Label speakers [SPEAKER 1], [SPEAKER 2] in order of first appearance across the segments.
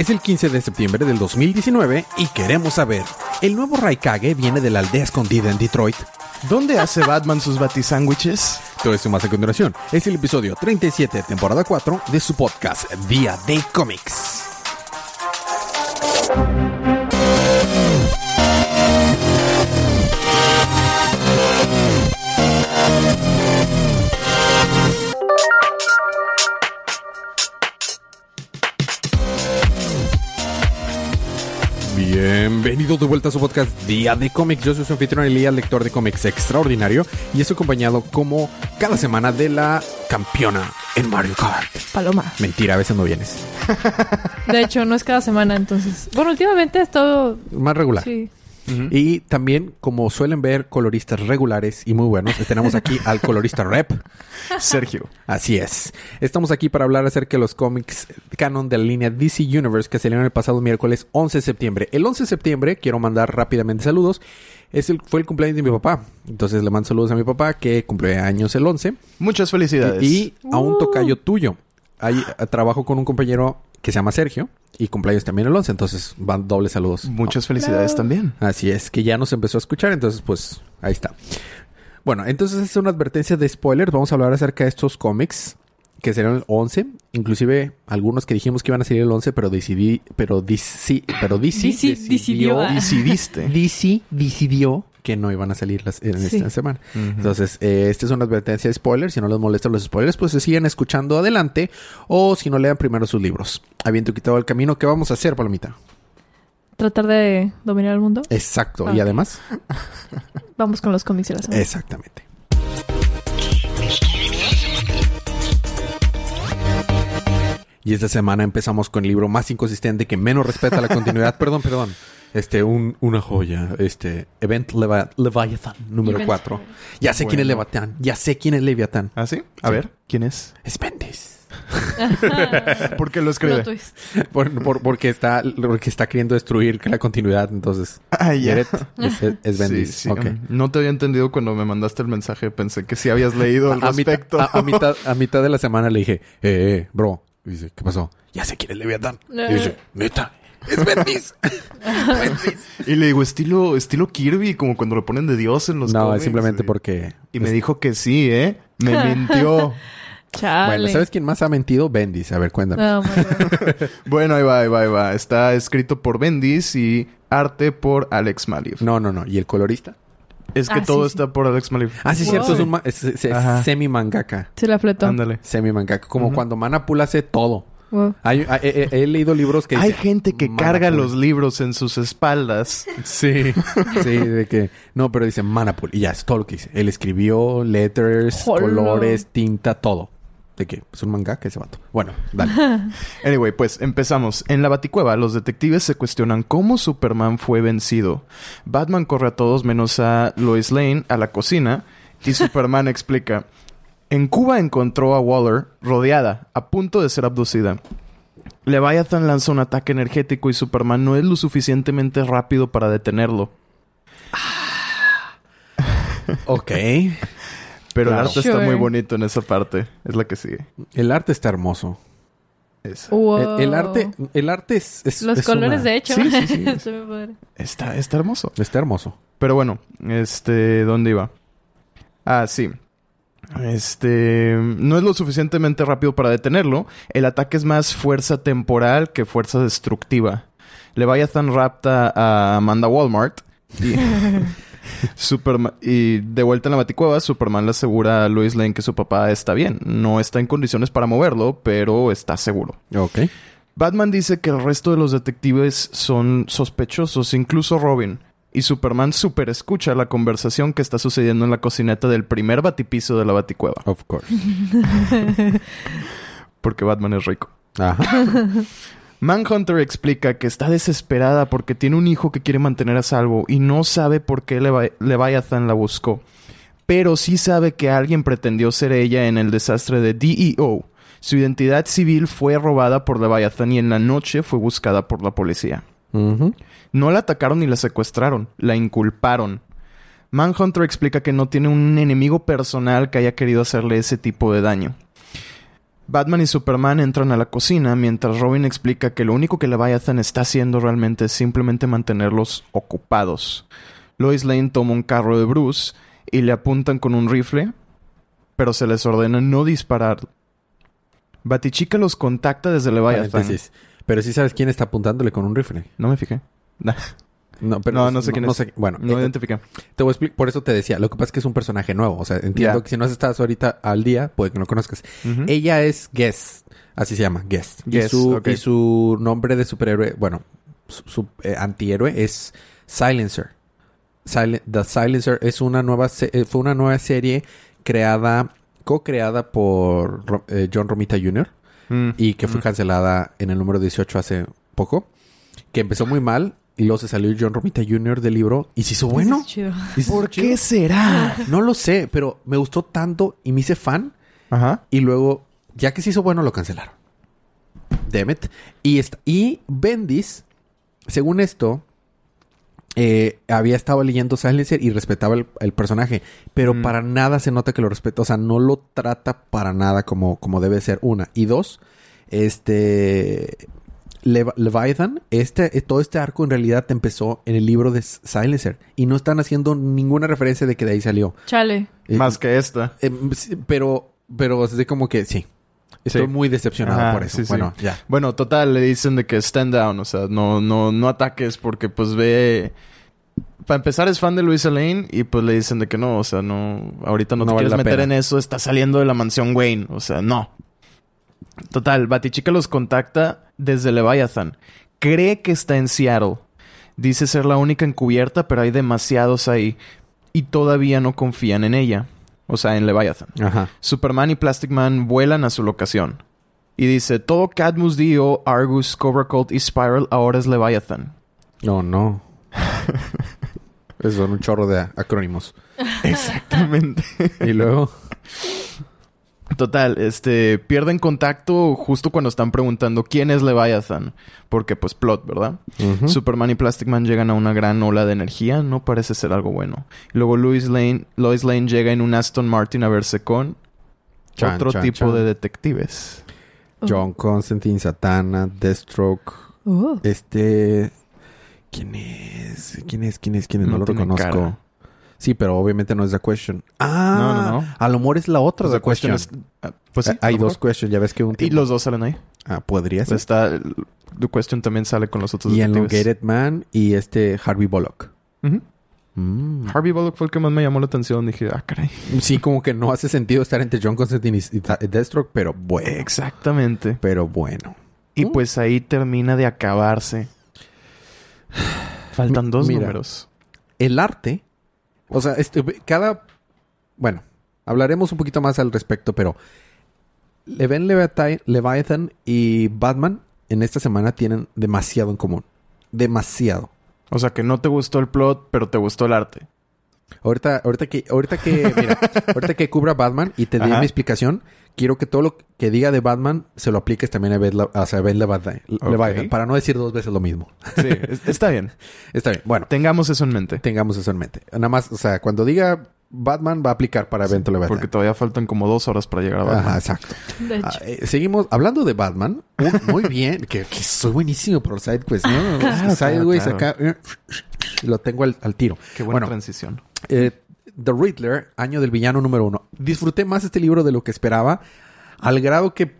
[SPEAKER 1] Es el 15 de septiembre del 2019 y queremos saber, ¿el nuevo Raikage viene de la aldea escondida en Detroit?
[SPEAKER 2] ¿Dónde hace Batman sus batisándwiches?
[SPEAKER 1] Todo esto más a continuación. Es el episodio 37, temporada 4 de su podcast Día de Cómics. Bienvenido de vuelta a su podcast Día de Cómics. Yo soy su anfitrión Elías, lector de cómics extraordinario, y estoy acompañado como cada semana de la campeona en Mario Kart.
[SPEAKER 3] Paloma.
[SPEAKER 1] Mentira, a veces no vienes.
[SPEAKER 3] De hecho, no es cada semana, entonces. Bueno, últimamente ha estado.
[SPEAKER 1] Más regular.
[SPEAKER 3] Sí.
[SPEAKER 1] Y también, como suelen ver coloristas regulares y muy buenos, tenemos aquí al colorista rep.
[SPEAKER 2] Sergio.
[SPEAKER 1] Así es. Estamos aquí para hablar acerca de los cómics canon de la línea DC Universe que salieron el pasado miércoles 11 de septiembre. El 11 de septiembre, quiero mandar rápidamente saludos, es el, fue el cumpleaños de mi papá. Entonces le mando saludos a mi papá que cumple años el 11.
[SPEAKER 2] Muchas felicidades.
[SPEAKER 1] Y a un
[SPEAKER 3] Uh.
[SPEAKER 1] tocayo tuyo. Ahí eh, trabajo con un compañero que se llama Sergio y cumpleaños también el 11. Entonces van dobles saludos.
[SPEAKER 2] Muchas felicidades también.
[SPEAKER 1] Así es, que ya nos empezó a escuchar, entonces pues ahí está. Bueno, entonces es una advertencia de spoilers. Vamos a hablar acerca de estos cómics que serán el 11. Inclusive algunos que dijimos que iban a salir el 11, pero decidí, pero DC, pero DC,
[SPEAKER 3] DC decidió.
[SPEAKER 2] Decidiste.
[SPEAKER 1] DC decidió que no iban a salir las, en
[SPEAKER 3] Sí.
[SPEAKER 1] esta semana. Entonces, eh, esta es una advertencia de spoilers. Si no les molestan los spoilers, pues se siguen escuchando adelante. O si no, lean primero sus libros. Habiendo quitado el camino, ¿qué vamos a hacer, Palomita?
[SPEAKER 3] Tratar de dominar el mundo.
[SPEAKER 1] Exacto.
[SPEAKER 3] Ah.
[SPEAKER 1] Y además,
[SPEAKER 3] Vamos con los cómics de la semana.
[SPEAKER 1] exactamente. Y esta semana empezamos con el libro más inconsistente que menos respeta la continuidad. perdón, perdón. Este, un, una joya. Este, Event Leva- Leviathan número
[SPEAKER 3] Event
[SPEAKER 1] 4. Ya sé quién es. Leviathan. Ya sé quién es Leviathan.
[SPEAKER 2] ¿Ah, sí? A
[SPEAKER 1] Sí.
[SPEAKER 2] ver, ¿quién es?
[SPEAKER 1] Es Bendis.
[SPEAKER 2] ¿Por qué lo escribe?
[SPEAKER 1] Por- por- porque está, porque está queriendo destruir la continuidad. Entonces,
[SPEAKER 2] Ah, ya.
[SPEAKER 1] Es, Bendis.
[SPEAKER 2] Sí, sí. Um, No te había entendido cuando me mandaste el mensaje. Pensé que sí habías leído al
[SPEAKER 1] a, mitad,
[SPEAKER 2] respecto.
[SPEAKER 1] a- a mitad, a mitad de la semana le dije, eh, eh, bro. Y dice, ¿qué pasó? Ya sé quién es Leviathan. Y dice, neta, es Bendis.
[SPEAKER 2] Y le digo, estilo, estilo Kirby, como cuando lo ponen de Dios en los
[SPEAKER 1] no,
[SPEAKER 2] cómics.
[SPEAKER 1] es simplemente porque...
[SPEAKER 2] Y me dijo que sí, ¿eh? Me mintió.
[SPEAKER 3] Chale.
[SPEAKER 1] Bueno, ¿sabes quién más ha mentido? Bendis. A ver, cuéntame.
[SPEAKER 3] Oh, God.
[SPEAKER 2] bueno, ahí va, ahí va, ahí va. Está escrito por Bendis y arte por Alex Maliv.
[SPEAKER 1] No, no, no. ¿Y el colorista?
[SPEAKER 2] Es que
[SPEAKER 3] Ah,
[SPEAKER 2] todo
[SPEAKER 3] sí, sí.
[SPEAKER 2] está por Alex Maliv.
[SPEAKER 1] Ah, sí, es
[SPEAKER 3] Wow.
[SPEAKER 1] cierto. Es, un ma- es- es- es
[SPEAKER 2] Ajá.
[SPEAKER 1] semi-mangaka.
[SPEAKER 3] Se la fletó.
[SPEAKER 2] Ándale.
[SPEAKER 1] Semi-mangaka. Como cuando Manapul hace todo.
[SPEAKER 3] Wow.
[SPEAKER 1] Hay- hay- he, he- he leído libros que
[SPEAKER 2] Hay
[SPEAKER 1] dicen,
[SPEAKER 2] gente que
[SPEAKER 1] Manapul.
[SPEAKER 2] carga los libros en sus espaldas.
[SPEAKER 1] Sí, sí, de que... No, pero dice Manapul. Y ya, es todo lo que dice. Él escribió letters, colores, tinta, todo. De que es un mangaka ese vato. Bueno, dale.
[SPEAKER 2] Anyway, pues empezamos. En la Baticueva, los detectives se cuestionan cómo Superman fue vencido. Batman corre a todos menos a Lois Lane a la cocina y Superman explica. En Cuba encontró a Waller rodeada, a punto de ser abducida. Leviathan lanza un ataque energético y Superman no es lo suficientemente rápido para detenerlo.
[SPEAKER 1] ok.
[SPEAKER 2] Pero
[SPEAKER 1] Claro.
[SPEAKER 2] el arte está muy bonito en esa parte. Es la que sigue.
[SPEAKER 1] El arte está hermoso.
[SPEAKER 3] Wow.
[SPEAKER 1] El, el arte, el arte es, es-
[SPEAKER 3] Los
[SPEAKER 1] es
[SPEAKER 3] colores,
[SPEAKER 1] una-
[SPEAKER 3] de hecho.
[SPEAKER 1] Sí, sí, sí.
[SPEAKER 3] Está,
[SPEAKER 2] está hermoso.
[SPEAKER 1] Está hermoso.
[SPEAKER 2] Pero bueno, este, ¿dónde iba? Ah, sí. Este, no es lo suficientemente rápido para detenerlo. El ataque es más fuerza temporal que fuerza destructiva. Leviathan rapta a Amanda Walmart y, Superma- y de vuelta en la baticueva, Superman le asegura a Lois Lane que su papá está bien. No está en condiciones para moverlo, pero está seguro.
[SPEAKER 1] Ok.
[SPEAKER 2] Batman dice que el resto de los detectives son sospechosos, incluso Robin. Y Superman super escucha la conversación que está sucediendo en la cocineta del primer batipiso de la baticueva.
[SPEAKER 1] Of course.
[SPEAKER 2] Porque Batman es rico.
[SPEAKER 1] Ajá.
[SPEAKER 2] Manhunter explica que está desesperada porque tiene un hijo que quiere mantener a salvo y no sabe por qué Levi- Leviathan la buscó. Pero sí sabe que alguien pretendió ser ella en el desastre de DEO. Su identidad civil fue robada por Leviathan y en la noche fue buscada por la policía. No la atacaron ni la secuestraron, la inculparon. Manhunter explica que no tiene un enemigo personal que haya querido hacerle ese tipo de daño. Batman y Superman entran a la cocina mientras Robin explica que lo único que Leviathan está haciendo realmente es simplemente mantenerlos ocupados. Lois Lane toma un carro de Bruce y le apuntan con un rifle, pero se les ordena no disparar. Batichica los contacta desde Leviathan.
[SPEAKER 1] Paréntesis. Pero sí sabes quién está apuntándole con un rifle.
[SPEAKER 2] No me fijé. Nah,
[SPEAKER 1] No, pero
[SPEAKER 2] No, no sé quién es.
[SPEAKER 1] sé- bueno,
[SPEAKER 2] no
[SPEAKER 1] eh,
[SPEAKER 2] identifiqué.
[SPEAKER 1] te voy a explicar. Por eso te decía. Lo que pasa es que es un personaje nuevo. O sea, entiendo que si no estás ahorita al día, puede que no lo conozcas. Ella es Guest. Así se llama, Guest. y,
[SPEAKER 2] Guest,
[SPEAKER 1] su,
[SPEAKER 2] ok.
[SPEAKER 1] y su nombre de superhéroe, bueno, su, su, eh, antihéroe es Silencer. Sil- The Silencer es una nueva eh, fue una nueva serie creada, co-creada por eh, John Romita Jr.
[SPEAKER 2] Mm.
[SPEAKER 1] y que fue cancelada en el número 18 hace poco. Que empezó muy mal y luego se salió John Romita Jr. del libro y se hizo bueno.
[SPEAKER 3] Eso es chido.
[SPEAKER 1] Y se hizo
[SPEAKER 2] ¿Por
[SPEAKER 1] chido.
[SPEAKER 2] qué será?
[SPEAKER 1] No lo sé, pero me gustó tanto y me hice fan
[SPEAKER 2] Ajá.
[SPEAKER 1] y luego, ya que se hizo bueno, lo cancelaron. Damn it. Y, esta- y Bendis, según esto, eh, había estado leyendo Silencer y respetaba el, el personaje. Pero
[SPEAKER 2] Mm.
[SPEAKER 1] para nada se nota que lo respeta. O sea, no lo trata para nada como, como debe ser. Una. Y dos, este. Lev- Leviathan, este, eh, todo este arco en realidad empezó en el libro de Silencer. Y no están haciendo ninguna referencia de que de ahí salió.
[SPEAKER 3] Chale.
[SPEAKER 1] Eh,
[SPEAKER 2] Más que esta.
[SPEAKER 1] eh, sí, pero, pero es de como que sí. Estoy
[SPEAKER 2] Sí.
[SPEAKER 1] muy decepcionado
[SPEAKER 2] Ajá,
[SPEAKER 1] por eso.
[SPEAKER 2] sí, sí.
[SPEAKER 1] Bueno, ya.
[SPEAKER 2] Bueno, total, le dicen de que stand down, o sea, no, no, no ataques porque pues ve... Para empezar es fan de Luisa Lane y pues le dicen de que no, o sea, no, ahorita no,
[SPEAKER 1] No
[SPEAKER 2] te
[SPEAKER 1] vale
[SPEAKER 2] quieres meter
[SPEAKER 1] pena.
[SPEAKER 2] en eso, está saliendo de la mansión Wayne, o sea, no. Total, Batichica los contacta desde Leviathan. Cree que está en Seattle. Dice ser la única encubierta, pero hay demasiados ahí. Y todavía no confían en ella. O sea, en Leviathan.
[SPEAKER 1] Ajá.
[SPEAKER 2] Superman y Plastic Man vuelan a su locación. Y dice, todo Cadmus Dio, Argus, Cobra Cult y Spiral ahora es Leviathan.
[SPEAKER 1] No, no. Esos son un chorro de acrónimos.
[SPEAKER 2] Exactamente.
[SPEAKER 1] Y luego.
[SPEAKER 2] Total, este, pierden contacto justo cuando están preguntando quién es Leviathan. Porque pues plot, ¿verdad? Superman y Plastic Man llegan a una gran ola de energía, no parece ser algo bueno. Y luego Lois Lane, Lois Lane llega en un Aston Martin a verse con
[SPEAKER 1] Chan,
[SPEAKER 2] otro
[SPEAKER 1] chan,
[SPEAKER 2] tipo
[SPEAKER 1] chan.
[SPEAKER 2] de detectives.
[SPEAKER 1] John Constantine, Satana, Deathstroke.
[SPEAKER 3] Uh.
[SPEAKER 1] Este. ¿Quién es? ¿Quién es? ¿Quién es? ¿Quién es? No,
[SPEAKER 2] No
[SPEAKER 1] lo reconozco.
[SPEAKER 2] cara.
[SPEAKER 1] Sí, pero obviamente no es The Question. Ah,
[SPEAKER 2] No, no, no.
[SPEAKER 1] A lo mejor es la otra
[SPEAKER 2] Pues
[SPEAKER 1] The
[SPEAKER 2] cuestión
[SPEAKER 1] Question.
[SPEAKER 2] es... ah, Pues sí,
[SPEAKER 1] Eh, Hay dos. Questions. Ya ves que un
[SPEAKER 2] Y los dos salen ahí.
[SPEAKER 1] Ah, podría ser.
[SPEAKER 2] Está... The Question también sale con los otros
[SPEAKER 1] Y. Elongated Man y este Harvey Bullock. Mm.
[SPEAKER 2] Harvey Bullock fue el que más me llamó la atención. Dije, ah, caray.
[SPEAKER 1] Sí, como que no hace sentido estar entre John Constantine y Deathstroke, pero bueno.
[SPEAKER 2] Exactamente.
[SPEAKER 1] Pero bueno.
[SPEAKER 2] Y
[SPEAKER 1] Mm.
[SPEAKER 2] pues ahí termina de acabarse. Faltan dos
[SPEAKER 1] mira.
[SPEAKER 2] números.
[SPEAKER 1] El arte, o sea, este, cada... Bueno, hablaremos un poquito más al respecto, pero Leven Leviathan, y Batman en esta semana tienen demasiado en común. Demasiado.
[SPEAKER 2] O sea, que no te gustó el plot, pero te gustó el arte.
[SPEAKER 1] Ahorita, ahorita que, ahorita que, mira, ahorita que cubra Batman y te dé mi explicación, quiero que todo lo que diga de Batman se lo apliques también a Ben, Le- o sea, a Leviathan, Leviathan, para no decir dos veces lo mismo.
[SPEAKER 2] Sí, es- está bien.
[SPEAKER 1] Está bien. Bueno,
[SPEAKER 2] Tengamos eso en mente.
[SPEAKER 1] tengamos eso en mente. Nada más, o sea, cuando diga Batman va a aplicar para evento Leviathan.
[SPEAKER 2] Porque todavía faltan como dos horas para llegar a Batman.
[SPEAKER 1] Ajá, exacto.
[SPEAKER 3] De hecho.
[SPEAKER 1] Ah, eh, seguimos hablando de Batman. Un- muy bien. que, que soy buenísimo por los sidequests, ¿no?
[SPEAKER 2] Claro,
[SPEAKER 1] Sideways
[SPEAKER 2] claro,
[SPEAKER 1] acá. eh, Lo tengo al, al tiro.
[SPEAKER 2] Qué buena
[SPEAKER 1] Bueno,
[SPEAKER 2] transición.
[SPEAKER 1] eh, The Riddler, año del villano número uno. Disfruté más este libro de lo que esperaba. Al grado que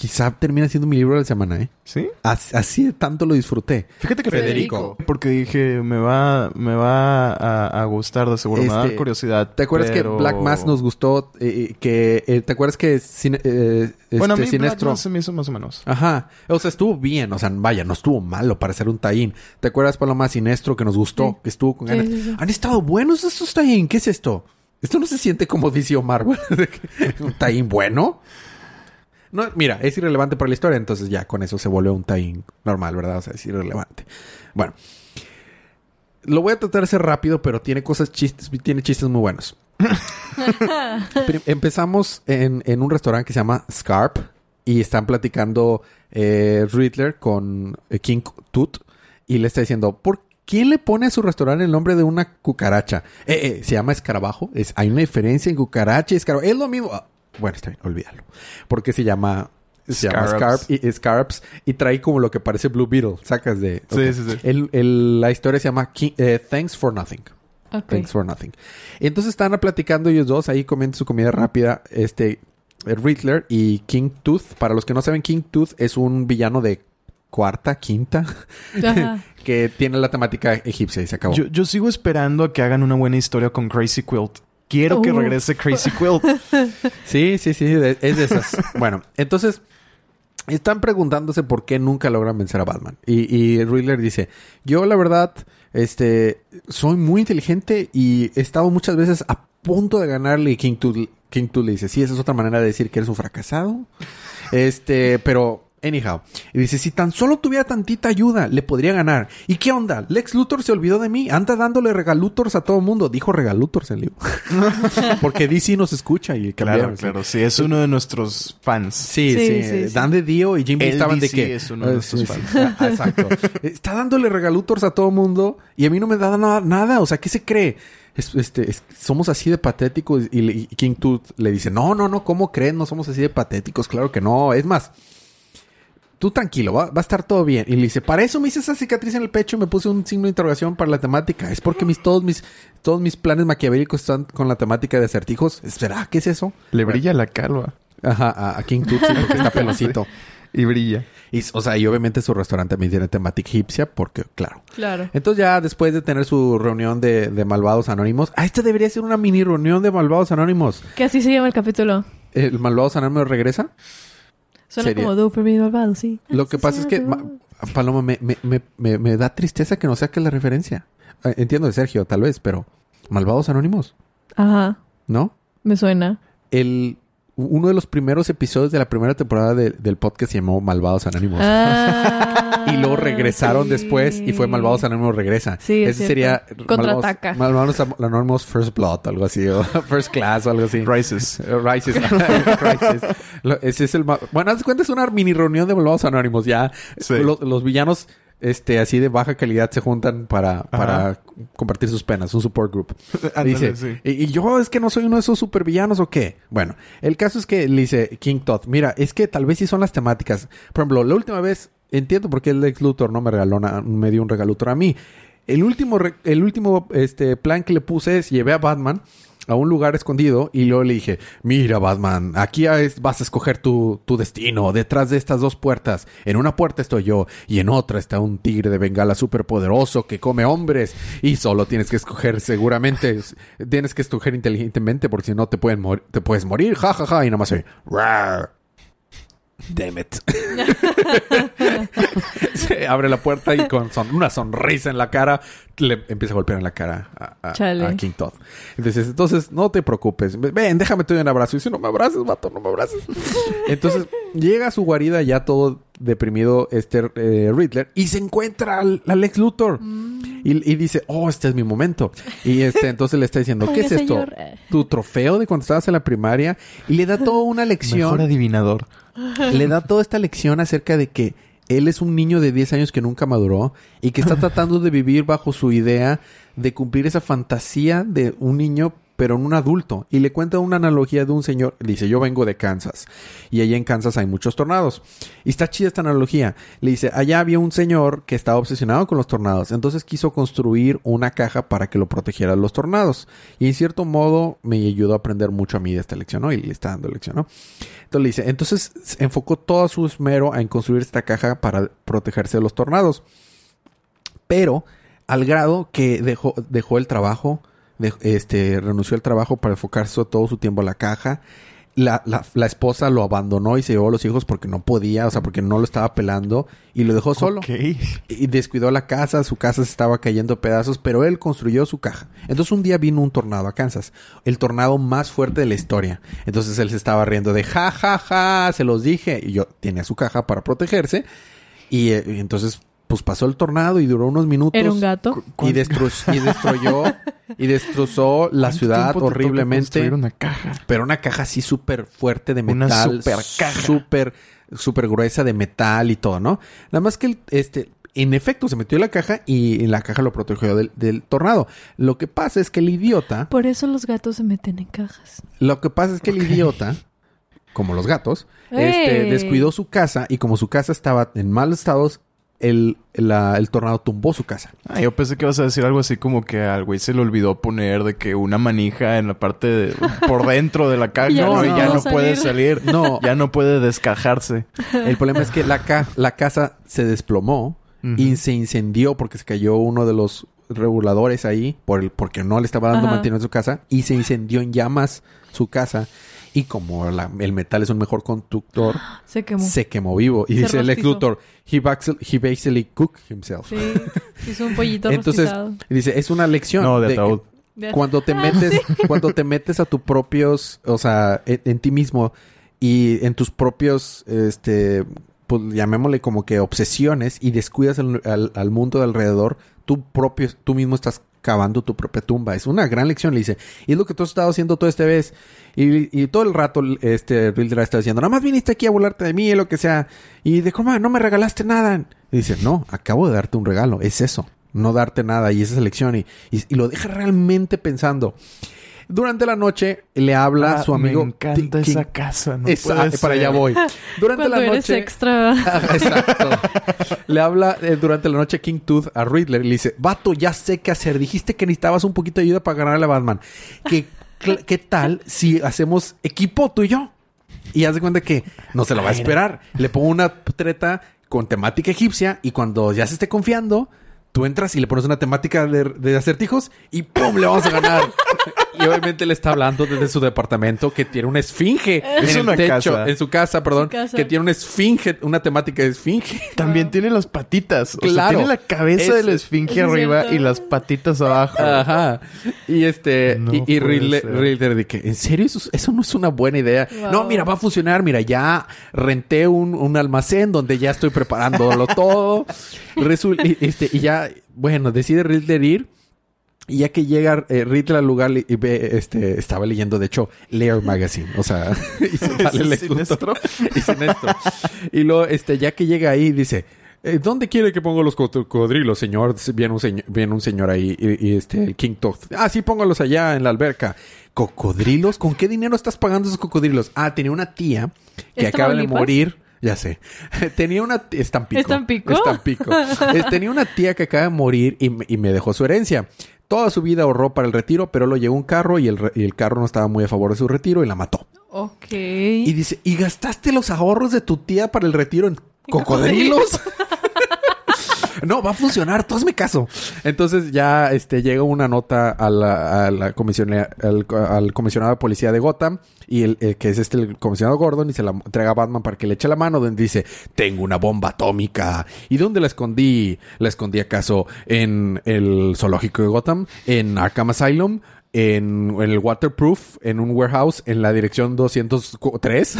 [SPEAKER 1] quizá termina siendo mi libro de la semana, ¿eh?
[SPEAKER 2] ¿Sí?
[SPEAKER 1] As- Así de tanto lo disfruté.
[SPEAKER 2] Fíjate que
[SPEAKER 1] Federico.
[SPEAKER 2] Porque dije, me va, me va a, a gustar de seguro. me va a dar
[SPEAKER 1] Este,
[SPEAKER 2] curiosidad.
[SPEAKER 1] ¿Te acuerdas
[SPEAKER 2] pero-
[SPEAKER 1] que Black Mass nos gustó? eh, que eh, ¿Te acuerdas que Cine- eh,
[SPEAKER 2] Bueno, a
[SPEAKER 1] este,
[SPEAKER 2] mí Black
[SPEAKER 1] Sinestro-
[SPEAKER 2] Mass se me hizo más o menos.
[SPEAKER 1] Ajá. O sea, estuvo bien. O sea, vaya, no estuvo malo para ser un taín. ¿Te acuerdas, Paloma Sinestro, que nos gustó?
[SPEAKER 3] Sí.
[SPEAKER 1] Que estuvo con
[SPEAKER 3] Sí,
[SPEAKER 1] ganas.
[SPEAKER 3] sí, sí.
[SPEAKER 1] Han estado buenos estos taín. ¿Qué es esto? Esto no se siente como DC o Marvel. ¿Un taín bueno? No, mira, es irrelevante para la historia. Entonces ya con eso se vuelve un taín normal, ¿verdad? O sea, es irrelevante. Bueno. Lo voy a tratar de hacer rápido, pero tiene cosas chistes, tiene chistes muy buenos. Empezamos en, en un restaurante que se llama Scarp y están platicando eh, Riddler con eh, King Tut y le está diciendo, ¿por quién le pone a su restaurante el nombre de una cucaracha? Eh, eh, se llama escarabajo. Es, hay una diferencia en cucaracha y escarabajo. Es lo mismo. Bueno, está bien, olvídalo. Porque se llama... Se llama
[SPEAKER 2] Scarabs.
[SPEAKER 1] Scarab y, Scarabs y trae como lo que parece Blue Beetle. Sacas de...
[SPEAKER 2] Sí, sí, sí.
[SPEAKER 1] El- el- la historia se llama eh, Thanks for Nothing.
[SPEAKER 3] Ok.
[SPEAKER 1] Thanks for Nothing. Entonces están platicando ellos dos ahí comiendo su comida rápida. Este... Riddler y King Tooth. Para los que no saben, King Tooth es un villano de cuarta, quinta, que tiene la temática egipcia y se acabó.
[SPEAKER 2] Yo, yo sigo esperando a que hagan una buena historia con Crazy Quilt. Quiero que regrese Crazy Quilt.
[SPEAKER 1] Sí, sí, sí, de- es de esas. bueno, entonces están preguntándose por qué nunca logran vencer a Batman. Y, y Riddler dice, yo la verdad, este, soy muy inteligente y he estado muchas veces a punto de ganarle y King Tooth, King Tooth le dice, sí, esa es otra manera de decir que eres un fracasado. Este, pero... Anyhow, y dice, si tan solo tuviera tantita ayuda, le podría ganar. ¿Y qué onda? Lex Luthor se olvidó de mí. Anda dándole regalutors a todo mundo. Dijo regalutors el libro. Porque DC nos escucha y
[SPEAKER 2] claro,
[SPEAKER 1] cambiaron.
[SPEAKER 2] claro. Sí, es uno de nuestros fans.
[SPEAKER 1] Sí, sí.
[SPEAKER 3] Sí, sí, sí.
[SPEAKER 1] Dan de Dio y Jimmy
[SPEAKER 2] El
[SPEAKER 1] estaban de que...
[SPEAKER 2] es uno de
[SPEAKER 1] Eh,
[SPEAKER 2] nuestros
[SPEAKER 1] sí,
[SPEAKER 2] fans.
[SPEAKER 1] sí. Ah, Exacto. Está dándole regalutors a todo mundo y a mí no me da nada. nada. O sea, ¿qué se cree? Es- este, es- somos así de patéticos y, le- y King Tooth le dice, no, no, no, ¿cómo creen? No somos así de patéticos. Claro que no. Es más, tú tranquilo, va, va a estar todo bien. Y le dice, para eso me hice esa cicatriz en el pecho y me puse un signo de interrogación para la temática. Es porque mis, todos mis, todos mis planes maquiavélicos están con la temática de acertijos. ¿Será? ¿Qué es eso?
[SPEAKER 2] Le brilla la calva.
[SPEAKER 1] Ajá, a, a King sí, porque está peloncito.
[SPEAKER 2] Y brilla.
[SPEAKER 1] Y, o sea, y obviamente su restaurante también tiene temática egipcia, porque, claro.
[SPEAKER 3] Claro.
[SPEAKER 1] Entonces ya después de tener su reunión de, de malvados anónimos, ah, esta debería ser una mini reunión de malvados anónimos.
[SPEAKER 3] Que así se llama el capítulo.
[SPEAKER 1] ¿El malvados anónimos regresa?
[SPEAKER 3] Suena
[SPEAKER 1] Sería-
[SPEAKER 3] como Do for me malvado, sí.
[SPEAKER 1] Lo que pasa es que, ma- Paloma, me, me, me, me, da tristeza que no saques la referencia. Eh, Entiendo de Sergio, tal vez, pero malvados anónimos,
[SPEAKER 3] Ajá.
[SPEAKER 1] ¿no?
[SPEAKER 3] Me suena.
[SPEAKER 1] El... Uno de los primeros episodios de la primera temporada de- del podcast se llamó Malvados Anónimos.
[SPEAKER 3] Ah,
[SPEAKER 1] Y luego regresaron
[SPEAKER 3] sí.
[SPEAKER 1] después y fue Malvados Anónimos regresa.
[SPEAKER 3] Sí, es
[SPEAKER 1] Ese sería.
[SPEAKER 3] Contraataca.
[SPEAKER 1] Malvados, Malvados Anónimos First Blood, algo así, o First Class o algo así.
[SPEAKER 2] Rises.
[SPEAKER 1] Eh, Rises. Rises. Lo- Ese es el Bueno, haz cuenta es una mini reunión de Malvados Anónimos. Ya
[SPEAKER 2] Sí.
[SPEAKER 1] los villanos este así de baja calidad se juntan para, para compartir sus penas, un support group.
[SPEAKER 2] Ándale,
[SPEAKER 1] Dice,
[SPEAKER 2] sí.
[SPEAKER 1] y, y yo es que no soy uno de esos supervillanos o qué. Bueno, el caso es que le dice King Todd, mira, es que tal vez sí son las temáticas. Por ejemplo, la última vez, entiendo por qué el ex Luthor no me regaló me dio un regalutor a mí. El último, re- el último este, plan que le puse es llevé a Batman a un lugar escondido y luego le dije, mira Batman, aquí vas a escoger tu, tu destino, detrás de estas dos puertas, en una puerta estoy yo y en otra está un tigre de bengala superpoderoso que come hombres y solo tienes que escoger seguramente, tienes que escoger inteligentemente porque si no te, pueden mor- te puedes morir, ja, ja, ja, y nada más soy, "Rar". Damn it. Se abre la puerta y con son- una sonrisa en la cara le empieza a golpear en la cara a, a-
[SPEAKER 3] Chale.
[SPEAKER 1] a King Todd. Entonces, entonces, no te preocupes. Ven, déjame te doy un abrazo. Y dice, no me abraces, vato, no me abraces. Entonces, llega a su guarida ya todo deprimido este eh, Riddler y se encuentra al, al ex Luthor. Y, y dice, oh, este es mi momento. Y este, entonces le está diciendo, ¿qué es esto?
[SPEAKER 3] señor, eh.
[SPEAKER 1] Tu trofeo de cuando estabas en la primaria. Y le da toda una lección
[SPEAKER 2] Mejor adivinador.
[SPEAKER 1] le da toda esta lección acerca de que él es un niño de 10 años que nunca maduró y que está tratando de vivir bajo su idea de cumplir esa fantasía de un niño pero en un adulto. Y le cuenta una analogía de un señor. Dice, yo vengo de Kansas. Y allá en Kansas hay muchos tornados. Y está chida esta analogía. Le dice, allá había un señor que estaba obsesionado con los tornados. Entonces quiso construir una caja para que lo protegiera de los tornados. Y en cierto modo me ayudó a aprender mucho a mí de esta lección, ¿no? Y le está dando lección, ¿no? Entonces le dice, entonces enfocó todo su esmero en construir esta caja para protegerse de los tornados. Pero al grado que dejó, dejó el trabajo, de- este, renunció al trabajo para enfocarse todo su tiempo a la caja. La, la, la esposa lo abandonó y se llevó a los hijos porque no podía, o sea, porque no lo estaba pelando y lo dejó solo. Y descuidó la casa, su casa se estaba cayendo a pedazos, pero él construyó su caja. Entonces un día vino un tornado a Kansas, el tornado más fuerte de la historia. Entonces él se estaba riendo de ja, ja, ja, se los dije. Y yo tenía su caja para protegerse. Y, eh, y entonces, pues pasó el tornado y duró unos minutos.
[SPEAKER 3] Era un gato.
[SPEAKER 1] Y, destru- y destruyó y destrozó la
[SPEAKER 2] ¿Cuánto
[SPEAKER 1] ciudad horriblemente.
[SPEAKER 2] una caja.
[SPEAKER 1] Pero una caja así súper fuerte de
[SPEAKER 2] Una
[SPEAKER 1] metal.
[SPEAKER 2] super caja.
[SPEAKER 1] Súper, súper gruesa de metal y todo, ¿no? Nada más que, el- este, en efecto, se metió en la caja y la caja lo protegió del, del tornado. Lo que pasa es que el idiota,
[SPEAKER 3] Por eso los gatos se meten en cajas.
[SPEAKER 1] lo que pasa es que el idiota como los gatos, este,
[SPEAKER 3] ¡Ey!
[SPEAKER 1] descuidó su casa y como su casa estaba en malos estados, el, la- el tornado tumbó su casa.
[SPEAKER 2] Ah, yo pensé que ibas a decir algo así como que al güey se le olvidó poner de que una manija en la parte de, por dentro de la caja
[SPEAKER 3] Ya
[SPEAKER 2] ¿no? y ya no puede
[SPEAKER 3] salir.
[SPEAKER 2] salir.
[SPEAKER 1] No.
[SPEAKER 2] Ya no puede descajarse.
[SPEAKER 1] El problema es que la, ca- la casa se desplomó y se incendió porque se cayó uno de los reguladores ahí por el, porque no le estaba dando
[SPEAKER 3] Ajá.
[SPEAKER 1] mantenimiento a su casa y se incendió en llamas su casa y como la- el metal es un mejor conductor
[SPEAKER 3] Se quemó.
[SPEAKER 1] se quemó vivo y
[SPEAKER 3] Se
[SPEAKER 1] dice el. Luthor he, he basically cooked himself
[SPEAKER 3] Sí. Hizo un pollito
[SPEAKER 1] entonces
[SPEAKER 3] rostizado.
[SPEAKER 1] dice es una lección
[SPEAKER 2] No, de ataúd.
[SPEAKER 1] Cuando te
[SPEAKER 3] Ah,
[SPEAKER 1] metes cuando te metes a tus propios o sea en, en ti mismo y en tus propios este pues llamémosle como que obsesiones y descuidas al, al- al mundo de alrededor tú propio tú mismo estás cavando tu propia tumba. Es una gran lección le dice. Y es lo que tú has estado haciendo todo este vez. Y, y todo el rato este Riddler está diciendo nada más viniste aquí a burlarte de mí lo que sea. Y de cómo no me regalaste nada y dice no acabo de darte un regalo es eso no darte nada y esa es la lección. Y- y lo deja realmente pensando. Durante la noche le habla
[SPEAKER 2] Ah,
[SPEAKER 1] a su amigo.
[SPEAKER 2] Me encanta esa casa. No
[SPEAKER 1] Esa-
[SPEAKER 2] puede
[SPEAKER 1] para allá voy. Durante
[SPEAKER 3] Cuando
[SPEAKER 1] la
[SPEAKER 3] eres
[SPEAKER 1] noche.
[SPEAKER 3] extra.
[SPEAKER 1] Ajá, Exacto. le habla eh, durante la noche King Tooth a Riddler y le dice: Vato, ya sé qué hacer. Dijiste que necesitabas un poquito de ayuda para ganarle a Batman. ¿Qué, ¿Qué tal si hacemos equipo tú y yo? Y haz de cuenta que no se lo va a esperar. Le pongo una treta con temática egipcia y cuando ya se esté confiando, tú entras y le pones una temática de, de acertijos y ¡pum! le vamos a ganar. Y obviamente le está hablando desde su departamento que tiene una esfinge
[SPEAKER 2] Es
[SPEAKER 1] en el
[SPEAKER 2] una
[SPEAKER 1] techo,
[SPEAKER 2] casa.
[SPEAKER 1] en su casa, perdón,
[SPEAKER 3] Su casa.
[SPEAKER 1] que tiene una esfinge, una temática de esfinge.
[SPEAKER 2] También tiene las patitas. O sea,
[SPEAKER 1] Claro.
[SPEAKER 2] tiene la cabeza
[SPEAKER 1] Es-
[SPEAKER 2] de la esfinge
[SPEAKER 3] es
[SPEAKER 2] arriba
[SPEAKER 3] cierto.
[SPEAKER 2] y las patitas abajo.
[SPEAKER 1] Ajá. Y este,
[SPEAKER 2] No
[SPEAKER 1] y, y Riddler, de que, ¿en serio? Eso, eso no es una buena idea.
[SPEAKER 3] Wow.
[SPEAKER 1] No, mira, va a funcionar. Mira, ya renté un, un almacén donde ya estoy preparándolo todo. Resul- y, este, y ya, bueno, decide Riddler ir. Y ya que llega eh, Riddler al lugar y ve, este, estaba leyendo, de hecho, Lair Magazine. O sea, y se sale el
[SPEAKER 2] ¿Es sinestro?
[SPEAKER 1] y sinestro. Y luego, este, ya que llega ahí, dice, eh, ¿dónde quiere que ponga los cocodrilos, señor? Viene un señor, viene un señor ahí, y, y este, el King Tooth. Ah, sí, póngalos allá en la alberca. ¿Cocodrilos? ¿Con qué dinero estás pagando esos cocodrilos? Ah, tenía una tía que
[SPEAKER 3] ¿Es
[SPEAKER 1] acaba de morir. Ya sé. tenía una... Es Tampico.
[SPEAKER 3] ¿Es Tampico?
[SPEAKER 1] Es Tampico. Eh, tenía una tía que acaba de morir y, y me dejó su herencia. Toda su vida ahorró para el retiro, pero lo llegó un carro y el, y el carro no estaba muy a favor de su retiro y la mató.
[SPEAKER 3] Ok.
[SPEAKER 1] Y dice, ¿y gastaste los ahorros de tu tía para el retiro en cocodrilos? no, va a funcionar, tú hazme caso. Entonces ya este, llega una nota a la, a la comisión, al, al comisionado de policía de Gotham, y el, el que es este el comisionado Gordon, y se la entrega a Batman para que le eche la mano, donde dice, tengo una bomba atómica. ¿Y dónde la escondí? ¿La escondí acaso en el zoológico de Gotham? ¿En Arkham Asylum? En, en el Waterproof, en un warehouse, en la dirección 203.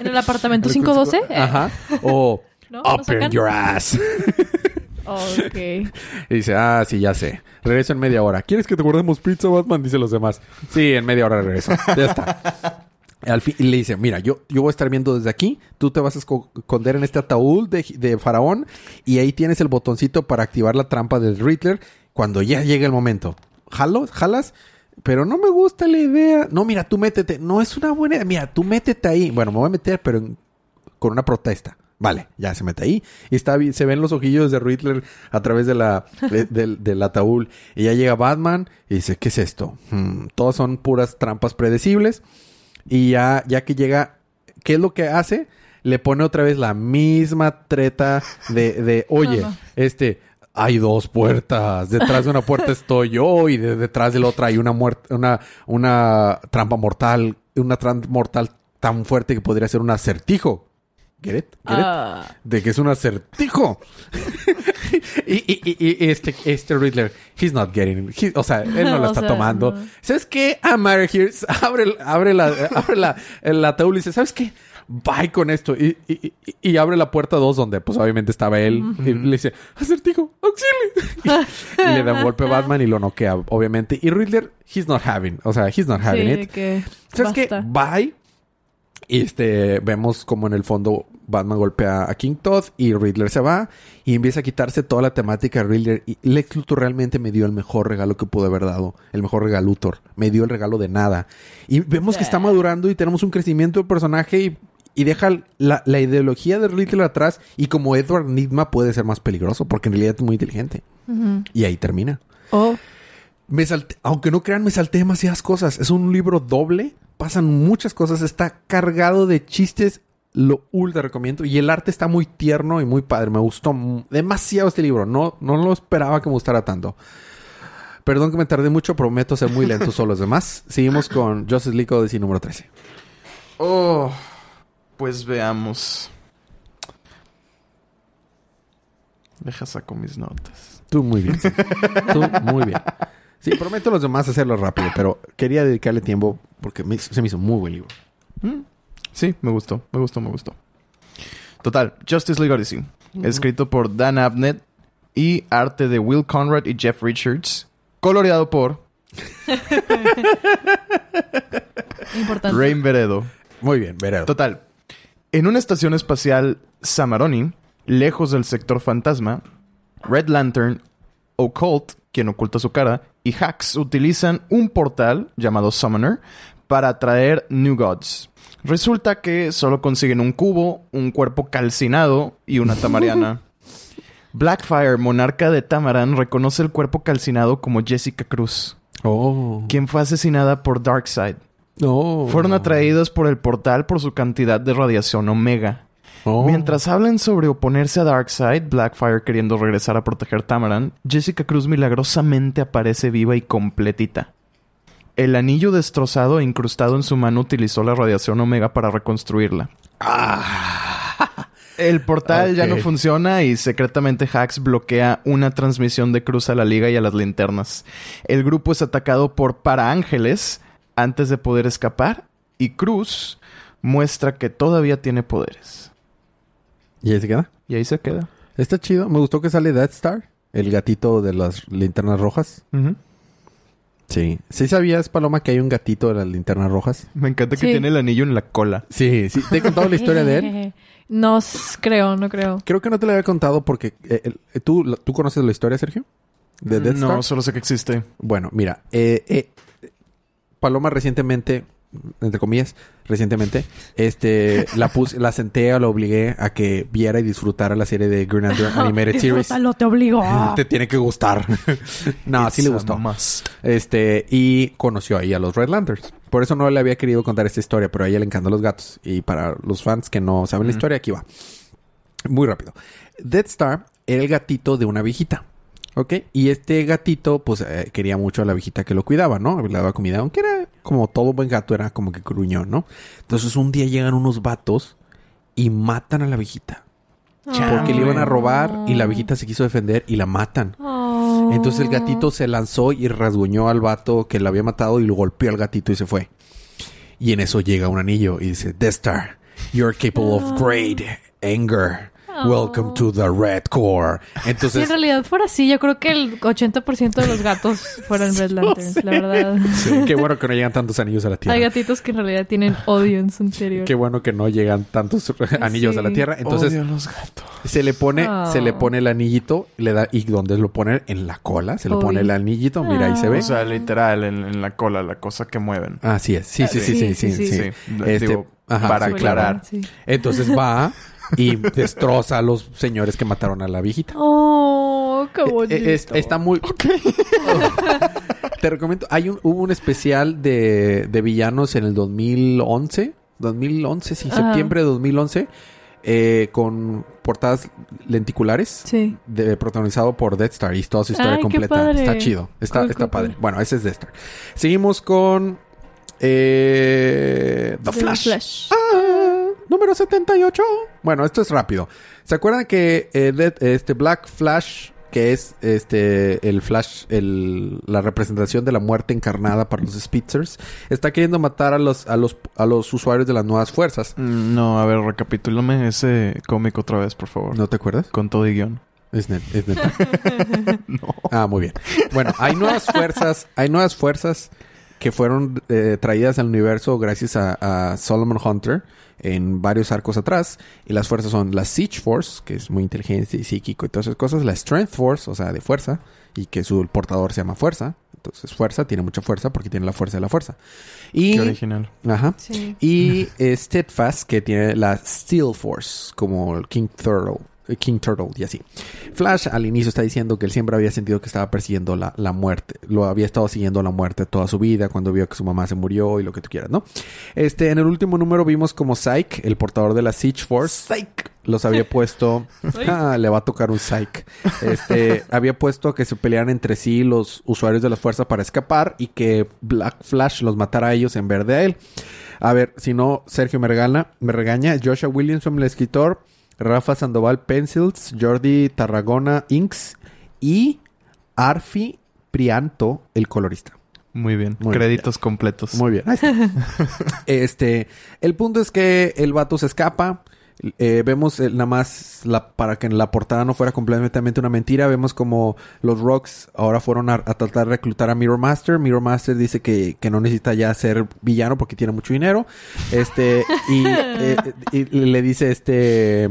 [SPEAKER 3] En el apartamento 512. eh,
[SPEAKER 1] Ajá. O
[SPEAKER 3] ¿No? ¿Lo
[SPEAKER 1] up in
[SPEAKER 3] sacan?
[SPEAKER 1] your ass.
[SPEAKER 3] Ok.
[SPEAKER 1] Y dice, ah, sí, ya sé. Regreso en media hora. ¿Quieres que te guardemos pizza, Batman? Dice los demás. Sí, en media hora regreso. Ya está. Al fin, y le dice, mira, yo, yo voy a estar viendo desde aquí. Tú te vas a esco- esconder en este ataúd de, de faraón. Y ahí tienes el botoncito para activar la trampa del Riddler. Cuando ya llegue el momento. ¿Jalo? ¿Jalas? Pero no me gusta la idea. No, mira, tú métete. No es una buena idea. Mira, tú métete ahí. Bueno, me voy a meter, pero en- con una protesta. Vale, ya se mete ahí. Y está se ven los ojillos de Riddler a través de la, de- del, del ataúd. Y ya llega Batman y dice, ¿qué es esto? Hmm, todas son puras trampas predecibles. Y ya, ya que llega, ¿qué es lo que hace? Le pone otra vez la misma treta de, de oye, este, hay dos puertas. Detrás de una puerta estoy yo y de- detrás de la otra hay una muerte, una, una trampa mortal, una trampa mortal tan fuerte que podría ser un acertijo. Get it? Get it?
[SPEAKER 3] Ah,
[SPEAKER 1] De que es un acertijo. y, y- y- y este, este Riddler, he's not getting it. He- o sea, él no la
[SPEAKER 3] O
[SPEAKER 1] está
[SPEAKER 3] sea,
[SPEAKER 1] tomando.
[SPEAKER 3] no.
[SPEAKER 1] ¿Sabes qué? I'm out of here. Abre, el- abre la, abre la, el ataúd y dice, ¿sabes qué? Bye con esto. Y, y- abre la puerta 2 donde pues obviamente estaba él. Y le dice, acertijo, auxilio. y le da un golpe a Batman y lo noquea, obviamente. Y Riddler, he's not having. O sea, he's not having it.
[SPEAKER 3] que
[SPEAKER 1] ¿Sabes qué?
[SPEAKER 3] basta.
[SPEAKER 1] Bye. Y este, vemos como en el fondo Batman golpea a King Todd y Riddler se va y empieza a quitarse toda la temática de Riddler. Y Lex Luthor realmente me dio el mejor regalo que pudo haber dado. El mejor regalo Luthor. Me dio el regalo de nada. Y vemos que está madurando y tenemos un crecimiento de personaje y, y deja la, la ideología de Riddler atrás. Y como Edward Nigma puede ser más peligroso porque en realidad es muy inteligente. Y ahí termina.
[SPEAKER 3] Oh,
[SPEAKER 1] Me salté- aunque no crean, me salté demasiadas cosas. Es un libro doble. Pasan muchas cosas. Está cargado de chistes. Lo ultra recomiendo. Y el arte está muy tierno y muy padre. Me gustó demasiado este libro. No, no lo esperaba que me gustara tanto. Perdón que me tardé mucho. Prometo ser muy lento sobre los demás. Seguimos con Justice League Odyssey número 13.
[SPEAKER 2] Oh, pues veamos. Deja saco mis notas.
[SPEAKER 1] Tú muy bien. sí. Tú muy bien. Sí, prometo a los demás hacerlo rápido. Pero quería dedicarle tiempo porque me hizo- se me hizo muy buen libro.
[SPEAKER 2] Mm, Sí, me gustó, me gustó, me gustó. Total, Justice League Odyssey. Escrito por Dan Abnett y arte de Will Conrad y Jeff Richards. Coloreado por
[SPEAKER 3] importante.
[SPEAKER 2] Rain Veredo.
[SPEAKER 1] Muy bien, veré.
[SPEAKER 2] Total. En una estación espacial Samaroni, lejos del sector fantasma, Red Lantern, Occult, quien oculta su cara, y Hax utilizan un portal llamado Summoner para atraer New Gods. Resulta que solo consiguen un cubo, un cuerpo calcinado y una tamariana. Blackfire, monarca de Tamaran, reconoce el cuerpo calcinado como Jessica Cruz,
[SPEAKER 1] Oh.
[SPEAKER 2] quien fue asesinada por Darkseid.
[SPEAKER 1] No.
[SPEAKER 2] Fueron atraídos por el portal por su cantidad de radiación omega.
[SPEAKER 1] Oh.
[SPEAKER 2] Mientras hablan sobre oponerse a Darkseid, Blackfire queriendo regresar a proteger Tamaran, Jessica Cruz milagrosamente aparece viva y completita. El anillo destrozado e incrustado en su mano utilizó la radiación omega para reconstruirla. El portal ya no funciona y secretamente Hax bloquea una transmisión de Cruz a la Liga y a las linternas. El grupo es atacado por paraángeles antes de poder escapar y Cruz muestra que todavía tiene poderes.
[SPEAKER 1] ¿Y ahí se queda?
[SPEAKER 2] Y ahí se queda.
[SPEAKER 1] Está chido. Me gustó que sale Death Star, el gatito de las linternas rojas. Sí. ¿Sí sabías, Paloma, que hay un gatito de las linternas rojas?
[SPEAKER 2] Me encanta que
[SPEAKER 3] Sí.
[SPEAKER 2] tiene el anillo en la cola.
[SPEAKER 1] Sí, sí. ¿Te he contado la historia de él?
[SPEAKER 3] No creo, no creo.
[SPEAKER 1] Creo que no te la había contado porque... eh, el- ¿tú, ¿Tú conoces la historia, Sergio? ¿De Death
[SPEAKER 2] no,
[SPEAKER 1] Star?
[SPEAKER 2] solo sé que existe.
[SPEAKER 1] Bueno, mira. eh, eh, Paloma recientemente... Entre comillas, recientemente, este, la puse, la senté o la obligué a que viera y disfrutara la serie de Green Lantern Animated Series.
[SPEAKER 3] Te obligó.
[SPEAKER 1] Te tiene que gustar. no, sí le
[SPEAKER 2] It's
[SPEAKER 1] gustó.
[SPEAKER 2] must.
[SPEAKER 1] Este, y conoció ahí a los Red Lanterns. Por eso no le había querido contar esta historia, pero a ella le encantan los gatos. Y para los fans que no saben la historia, aquí va. Muy rápido. Dead Star era el gatito de una viejita. ¿Ok? Y este gatito, pues, eh, quería mucho a la viejita que lo cuidaba, ¿no? Le daba comida. Aunque era como todo buen gato, era como que gruñón, ¿no? Entonces un día llegan unos vatos y matan a la viejita. Porque le iban a robar y la viejita se quiso defender y la matan.
[SPEAKER 3] Oh.
[SPEAKER 1] Entonces el gatito se lanzó y rasguñó al vato que lo había matado y lo golpeó al gatito y se fue. Y en eso llega un anillo y dice, Death Star, you're capable of great anger. Welcome to the Red Core.
[SPEAKER 3] Si en
[SPEAKER 1] Entonces,
[SPEAKER 3] realidad fuera así, yo creo que el 80% de los gatos fueran Red Lanterns, la verdad.
[SPEAKER 1] qué bueno que no llegan tantos anillos a la
[SPEAKER 3] Hay
[SPEAKER 1] Tierra.
[SPEAKER 3] gatitos que en realidad tienen odio en su interior.
[SPEAKER 1] Qué bueno que no llegan tantos anillos a la. Tierra. Entonces
[SPEAKER 2] Odio a los gatos.
[SPEAKER 1] se le pone,
[SPEAKER 3] Oh.
[SPEAKER 1] se le pone el anillito, le da y donde lo pone en la cola, se le pone el anillito, mira ahí se ve.
[SPEAKER 2] O sea, literal, en, en la cola, la cosa que mueven.
[SPEAKER 1] Así es. Sí, sí, sí, sí, sí, sí.
[SPEAKER 3] Sí,
[SPEAKER 2] Sí,
[SPEAKER 1] Este,
[SPEAKER 2] digo,
[SPEAKER 1] ajá,
[SPEAKER 2] para
[SPEAKER 1] sí,
[SPEAKER 2] aclarar.
[SPEAKER 3] Sí.
[SPEAKER 1] Entonces va y destroza a los señores que mataron a la viejita.
[SPEAKER 3] Oh, qué
[SPEAKER 1] Eh,
[SPEAKER 3] bonito.
[SPEAKER 1] eh, es- está muy... Te recomiendo. Hay un, hubo un especial de, de villanos en el 2011. 2011, sí,
[SPEAKER 3] Ajá.
[SPEAKER 1] septiembre de 2011. eh, con portadas lenticulares.
[SPEAKER 3] Sí.
[SPEAKER 1] de- protagonizado por Death Star y toda su historia
[SPEAKER 3] Ay,
[SPEAKER 1] completa. Está chido. Está,
[SPEAKER 3] Cool,
[SPEAKER 1] está
[SPEAKER 3] cool,
[SPEAKER 1] padre.
[SPEAKER 3] cool.
[SPEAKER 1] Bueno, ese es Death Star. Seguimos con... eh, The
[SPEAKER 3] The
[SPEAKER 1] Flash. Ah, número 78. Bueno, esto es rápido. ¿Se acuerdan que eh, este Black Flash, que es este el Flash, el, la representación de la muerte encarnada para los Spitzers, está queriendo matar a los, a los, a los usuarios de las nuevas fuerzas?
[SPEAKER 2] Mm, No, a ver, recapitúlame ese cómic otra vez, por favor.
[SPEAKER 1] ¿No te acuerdas?
[SPEAKER 2] Con todo y guion.
[SPEAKER 1] Es, net- es neta. Ah, muy bien. Bueno, hay nuevas fuerzas, hay nuevas fuerzas que fueron eh, traídas al universo gracias a, a Solomon Hunter en varios arcos atrás. Y las fuerzas son la Siege Force, que es muy inteligente y psíquico y todas esas cosas. La Strength Force, o sea, de fuerza. Y que su portador se llama Fuerza. Entonces, fuerza, tiene mucha fuerza porque tiene la fuerza de la fuerza. Y...
[SPEAKER 2] Qué original.
[SPEAKER 1] Ajá.
[SPEAKER 3] Sí.
[SPEAKER 1] Y eh, Steadfast, que tiene la Steel Force, como el King Turtle. King Turtle y así. Flash al inicio está diciendo que él siempre había sentido que estaba persiguiendo la, la muerte. Lo había estado siguiendo la muerte toda su vida cuando vio que su mamá se murió y lo que tú quieras, ¿no? Este, en el último número vimos como Psyche, el portador de la Siege Force. Psyche. Los había puesto. Ah, le va a tocar un Psyche. Este, había puesto que se pelearan entre sí los usuarios de las fuerzas para escapar y que Black Flash los matara a ellos en vez de a él. A ver, si no, Sergio me regala, me regaña. Joshua Williamson, el escritor. Rafa Sandoval Pencils. Jordi Tarragona Inks. Y Arfi Prianto, el colorista.
[SPEAKER 2] Muy bien.
[SPEAKER 1] Muy
[SPEAKER 2] Créditos completos.
[SPEAKER 1] Muy bien. Ahí está. este, el punto es que el vato se escapa. Eh, vemos eh, nada más la, para que la portada no fuera completamente una mentira. Vemos como los Rocks ahora fueron a, a tratar de reclutar a Mirror Master. Mirror Master dice que, que no necesita ya ser villano porque tiene mucho dinero. Este, y, eh, y le dice este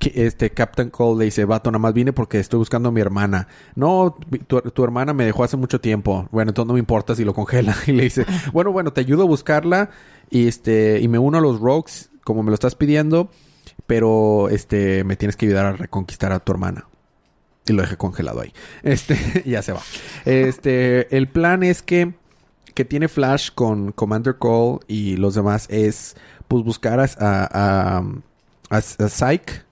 [SPEAKER 1] este Captain Cole le dice, vato, nada más vine porque estoy buscando a mi hermana. No, tu, tu hermana me dejó hace mucho tiempo. Bueno, entonces no me importa si lo congela. Y le dice, bueno, bueno, te ayudo a buscarla y este y me uno a los Rogues como me lo estás pidiendo, pero este me tienes que ayudar a reconquistar a tu hermana. Y lo dejé congelado ahí. Este, ya se va. Este, el plan es que que tiene Flash con Commander Cole y los demás es pues buscar a, a, a, a- Psyche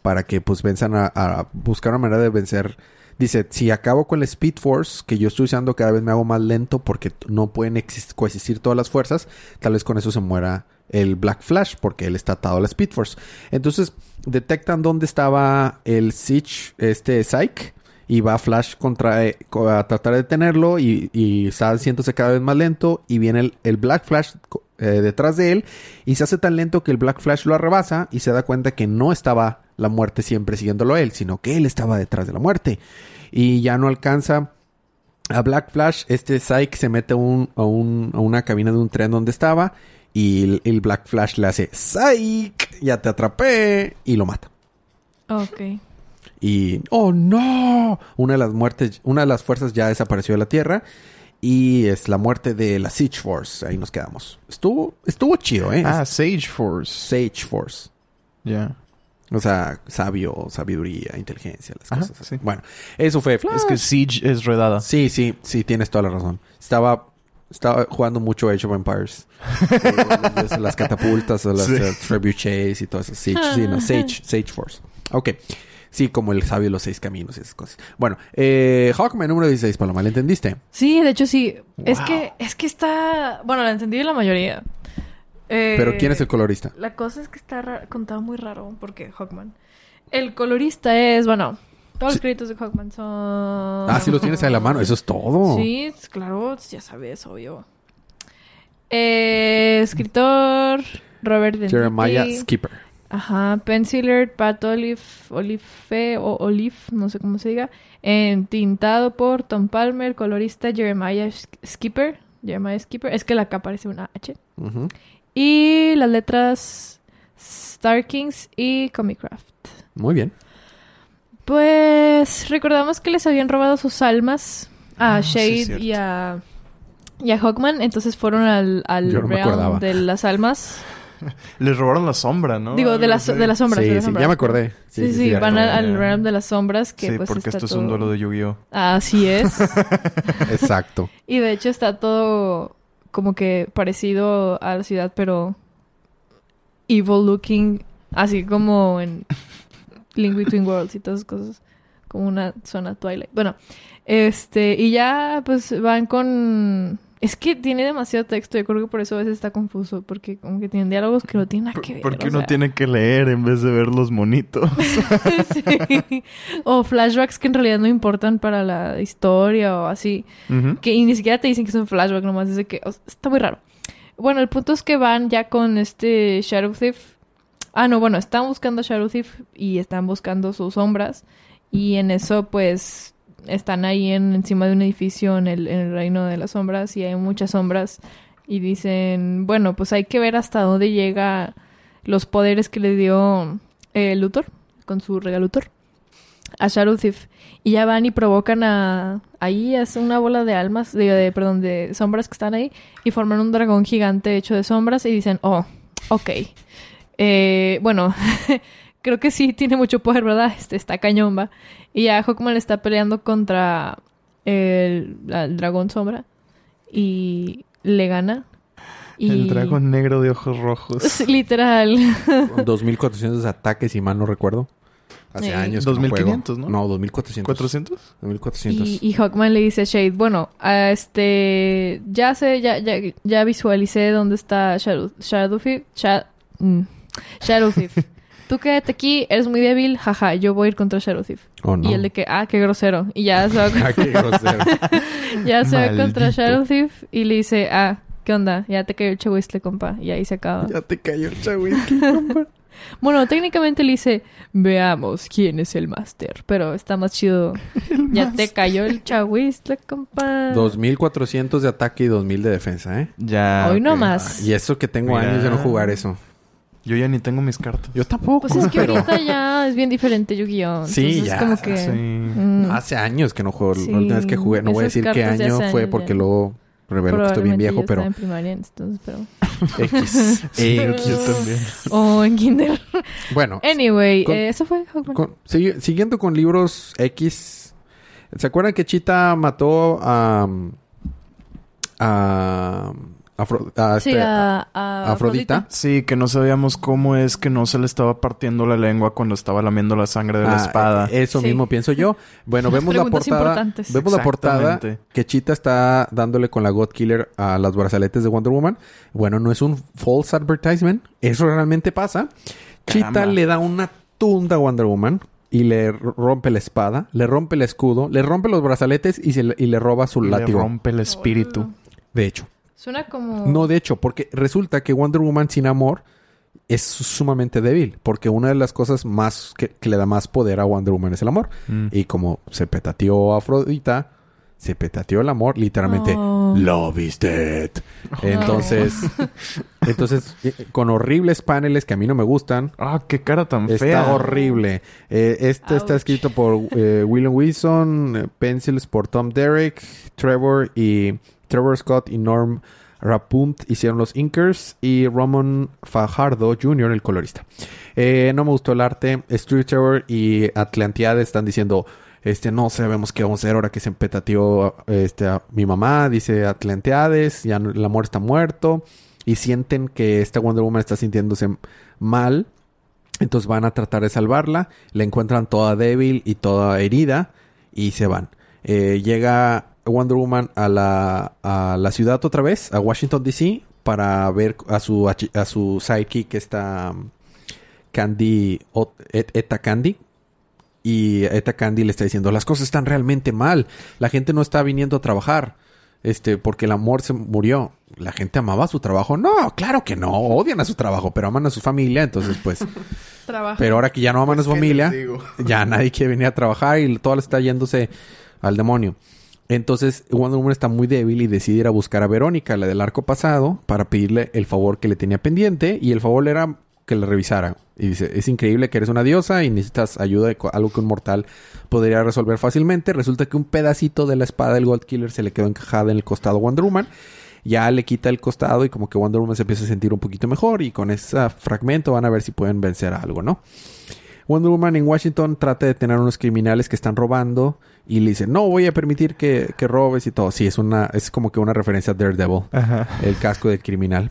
[SPEAKER 1] para que pues venzan a, a buscar una manera de vencer. Dice, si acabo con la Speed Force, que yo estoy usando cada vez me hago más lento porque no pueden exis- coexistir todas las fuerzas, tal vez con eso se muera el Black Flash porque él está atado a la Speed Force. Entonces, detectan dónde estaba el Siege, este Psyche, y va Flash contra, eh, a tratar de detenerlo y, y está haciéndose cada vez más lento y viene el, el Black Flash eh, detrás de él y se hace tan lento que el Black Flash lo arrebasa y se da cuenta que no estaba la muerte siempre siguiéndolo a él, sino que él estaba detrás de la muerte y ya no alcanza a Black Flash, este Psyche se mete a, un- a una cabina de un tren donde estaba y el, el Black Flash le hace Psyche, ya te atrapé y lo mata.
[SPEAKER 3] Ok.
[SPEAKER 1] Y oh no, una de las muertes, una de las fuerzas ya desapareció de la Tierra y es la muerte de la Siege Force. Ahí nos quedamos. Estuvo, estuvo chido, eh.
[SPEAKER 2] Ah, Sage Force.
[SPEAKER 1] Sage Force.
[SPEAKER 2] Ya.
[SPEAKER 1] O sea, sabio, sabiduría, inteligencia, las
[SPEAKER 2] Ajá,
[SPEAKER 1] cosas así.
[SPEAKER 2] sí.
[SPEAKER 1] Bueno, eso fue.
[SPEAKER 2] Es que Siege es redada.
[SPEAKER 1] Sí, sí, sí, tienes toda la razón. Estaba, estaba jugando mucho Age of Empires. Eh, las catapultas, las
[SPEAKER 2] Sí.
[SPEAKER 1] trebuchets y todo eso. Siege, sí, no, Sage, Sage Force. Ok. Sí, como el sabio de los seis caminos y esas cosas. Bueno, eh, Hawkman número 16, Paloma, ¿le entendiste?
[SPEAKER 3] Sí, de hecho sí. Es que, es que está. Bueno, la entendí la mayoría. Eh,
[SPEAKER 1] Pero ¿quién es el colorista?
[SPEAKER 3] La cosa es que está contado muy raro porque Hawkman. El colorista es, bueno, todos
[SPEAKER 1] Sí.
[SPEAKER 3] los créditos de Hawkman son.
[SPEAKER 1] Ah, sí los tienes ahí en la mano. Eso es todo.
[SPEAKER 3] Sí, claro, ya sabes, obvio. Eh, escritor Robert De
[SPEAKER 1] Jeremiah. Skipper.
[SPEAKER 3] Ajá, Penciler, Pat Olive, Olive o Olive, no sé cómo se diga. En tintado por Tom Palmer, colorista Jeremiah Sk- Skipper. Jeremiah Skipper, es que la K parece una H. Y las letras Star Kings y Comicraft.
[SPEAKER 1] Muy bien.
[SPEAKER 3] Pues recordamos que les habían robado sus almas a
[SPEAKER 2] Ah,
[SPEAKER 3] Shade y a y a Hawkman, entonces fueron al, al
[SPEAKER 1] no
[SPEAKER 3] realm de las almas.
[SPEAKER 2] Les robaron la sombra, ¿no?
[SPEAKER 3] Digo, de
[SPEAKER 2] así.
[SPEAKER 3] de las sombras.
[SPEAKER 1] sí,
[SPEAKER 3] de
[SPEAKER 1] sí, ya me acordé.
[SPEAKER 3] Sí, sí, van al, realm de las sombras que
[SPEAKER 2] Sí,
[SPEAKER 3] pues
[SPEAKER 2] porque
[SPEAKER 3] está
[SPEAKER 2] esto es un duelo de Yu-Gi-Oh!
[SPEAKER 3] Así es.
[SPEAKER 1] Exacto.
[SPEAKER 3] y de hecho está todo como que parecido a la ciudad, pero evil looking, así como en Link Between Worlds y todas esas cosas, como una zona Twilight. Bueno, este, y ya pues van con... Es que tiene demasiado texto, yo creo que por eso a veces está confuso, porque como que tienen diálogos que no tienen nada que ver.
[SPEAKER 2] Porque
[SPEAKER 3] o
[SPEAKER 2] uno
[SPEAKER 3] sea.
[SPEAKER 2] tiene que leer en vez de ver los monitos.
[SPEAKER 3] Sí. O flashbacks que en realidad no importan para la historia o así.
[SPEAKER 2] Ujú.
[SPEAKER 3] Que y ni siquiera te dicen que es un flashback, nomás dice que... o sea, está muy raro. Bueno, el punto es que van ya con este Shadow Thief. Ah, no, bueno, están buscando a Thief y están buscando sus sombras. Y en eso, pues, están ahí en, encima de un edificio en el, reino de las sombras y hay muchas sombras. Y dicen, bueno, pues hay que ver hasta dónde llega los poderes que le dio eh, Luthor, con su regalutor, a Thief. Y ya van y provocan a... Ahí es una bola de almas, de, de- perdón, de sombras que están ahí. Y forman un dragón gigante hecho de sombras y dicen, oh, ok. Eh, bueno, creo que sí tiene mucho poder, ¿verdad? Este está cañón, va. Y ya Hawkman está peleando contra el, dragón sombra. Y le gana. Y...
[SPEAKER 2] El dragón negro de ojos rojos.
[SPEAKER 3] Literal.
[SPEAKER 1] 2400 ataques, si mal no recuerdo. Hace
[SPEAKER 3] Eh.
[SPEAKER 1] años. que no
[SPEAKER 2] 2500,
[SPEAKER 1] juego.
[SPEAKER 2] ¿no?
[SPEAKER 1] No, 2400.
[SPEAKER 2] ¿400?
[SPEAKER 1] 2400.
[SPEAKER 3] Y, y Hawkman le dice a Shade, bueno, a este, ya sé, ya, ya, ya visualicé dónde está Shadow, Shadow Thief, Sha- mm, Shadow Thief. Tú quédate aquí, eres muy débil, jaja, yo voy a ir contra Shadow Thief.
[SPEAKER 1] Oh, no.
[SPEAKER 3] Y el de que, ah, qué grosero. Y ya se va,
[SPEAKER 1] Ah, qué grosero.
[SPEAKER 3] ya se va contra. Shadow Thief y le dice, ah, ¿qué onda? Ya te cayó el chahuistle, compa. Y ahí se acaba.
[SPEAKER 1] ya te cayó el chawiki, compa.
[SPEAKER 3] Bueno, técnicamente le dice, veamos quién es el máster. Pero está más chido. ya te cayó el chahuistle, compa.
[SPEAKER 1] 2400 de ataque y 2000 de defensa, ¿eh?
[SPEAKER 2] Ya.
[SPEAKER 3] Hoy no más.
[SPEAKER 1] Y eso que tengo
[SPEAKER 2] Mira.
[SPEAKER 1] años de no jugar eso.
[SPEAKER 2] Yo ya ni tengo mis cartas.
[SPEAKER 1] Yo tampoco.
[SPEAKER 3] Pues es que
[SPEAKER 1] pero
[SPEAKER 3] ahorita ya es bien diferente Yu-Gi-Oh!
[SPEAKER 1] Sí, ya,
[SPEAKER 3] como que...
[SPEAKER 2] Sí.
[SPEAKER 3] mm,
[SPEAKER 1] hace años que no juego.
[SPEAKER 3] Sí,
[SPEAKER 1] la última vez que jugué, no voy a
[SPEAKER 3] esas
[SPEAKER 1] decir qué año fue porque
[SPEAKER 3] ya.
[SPEAKER 1] luego revelo que estoy bien viejo,
[SPEAKER 3] yo
[SPEAKER 1] pero
[SPEAKER 3] en primaria, entonces, pero...
[SPEAKER 1] X. X.
[SPEAKER 2] Yo también.
[SPEAKER 3] O en kinder.
[SPEAKER 1] Bueno,
[SPEAKER 3] Anyway,
[SPEAKER 1] Con-
[SPEAKER 3] eh, eso fue.
[SPEAKER 1] Con- sigui- siguiendo con libros X, ¿se acuerdan que Chita mató a. a. Afro- a
[SPEAKER 3] sí,
[SPEAKER 1] este-
[SPEAKER 3] a, a
[SPEAKER 1] Afrodita?
[SPEAKER 2] Sí, que no sabíamos cómo es que no se le estaba partiendo la lengua cuando estaba lamiendo la sangre de la
[SPEAKER 1] Ah,
[SPEAKER 2] espada.
[SPEAKER 1] eh, Eso
[SPEAKER 3] Sí.
[SPEAKER 1] mismo pienso yo. Bueno, vemos la portada. Vemos la portada que Chita está dándole con la God Killer a las brazaletes de Wonder Woman. Bueno, no es un false advertisement. Eso realmente pasa. Chita le da una tunda a Wonder Woman y le rompe la espada, le rompe el escudo, le rompe los brazaletes y, se le, y le roba su
[SPEAKER 2] Y le
[SPEAKER 1] látigo.
[SPEAKER 2] rompe el espíritu.
[SPEAKER 1] De hecho.
[SPEAKER 3] Suena como...
[SPEAKER 1] No, de hecho, porque resulta que Wonder Woman sin amor es sumamente débil. Porque una de las cosas más que, que le da más poder a Wonder Woman es el amor.
[SPEAKER 2] Mm.
[SPEAKER 1] Y como se petateó a Afrodita, se petateó el amor, literalmente.
[SPEAKER 3] Oh.
[SPEAKER 1] Love is dead. Entonces, entonces, eh, con horribles paneles que a mí no me gustan.
[SPEAKER 2] Ah, qué cara tan
[SPEAKER 1] Está
[SPEAKER 2] fea.
[SPEAKER 1] horrible. Eh, este está escrito por eh, William Wilson, eh, pencils por Tom Derrick, Trevor y Trevor Scott y Norm Rapunt hicieron los inkers y Roman Fajardo Jr. el colorista. Eh, no me gustó el arte. Stuart Trevor y Atlantiade están diciendo este no sabemos qué vamos a hacer ahora que se empetateó este mi mamá, dice Atlanteades, ya el amor está muerto y sienten que esta Wonder Woman está sintiéndose mal entonces van a tratar de salvarla. La encuentran toda débil y toda herida. Y se van. Eh, llega Wonder Woman a la, a la ciudad otra vez, a Washington DC, para ver a su, a su sidekick, esta um, Candy, Eta Candy. Y Eta Candy le está diciendo, las cosas están realmente mal. La gente no está viniendo a trabajar. Este, porque el amor se murió. La gente amaba su trabajo. No, claro que no. Odian a su trabajo, pero aman a su familia. Entonces, pues,
[SPEAKER 3] Trabajo.
[SPEAKER 1] pero ahora que ya no aman a su
[SPEAKER 2] ¿Qué
[SPEAKER 1] familia, ya nadie quiere venir a trabajar y todo está yéndose al demonio. Entonces Wonder Woman está muy débil y decide ir a buscar a Verónica, la del arco pasado, para pedirle el favor que le tenía pendiente. Y el favor era que le revisara. Y dice, es increíble que eres una diosa y necesitas ayuda de algo que un mortal podría resolver fácilmente. Resulta que un pedacito de la espada del Gold Killer se le quedó encajada en el costado a Wonder Woman. Ya le quita el costado y como que Wonder Woman se empieza a sentir un poquito mejor y con ese fragmento van a ver si pueden vencer a algo, ¿no? Wonder Woman en Washington trata de tener unos criminales que están robando y le dice, no voy a permitir que, que robes y todo. Sí, es una, es como que una referencia a Daredevil,
[SPEAKER 2] Ajá.
[SPEAKER 1] el casco del criminal.